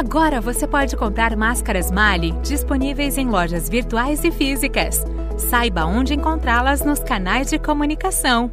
Agora você pode comprar máscaras Mali disponíveis em lojas virtuais e físicas. Saiba onde encontrá-las nos canais de comunicação.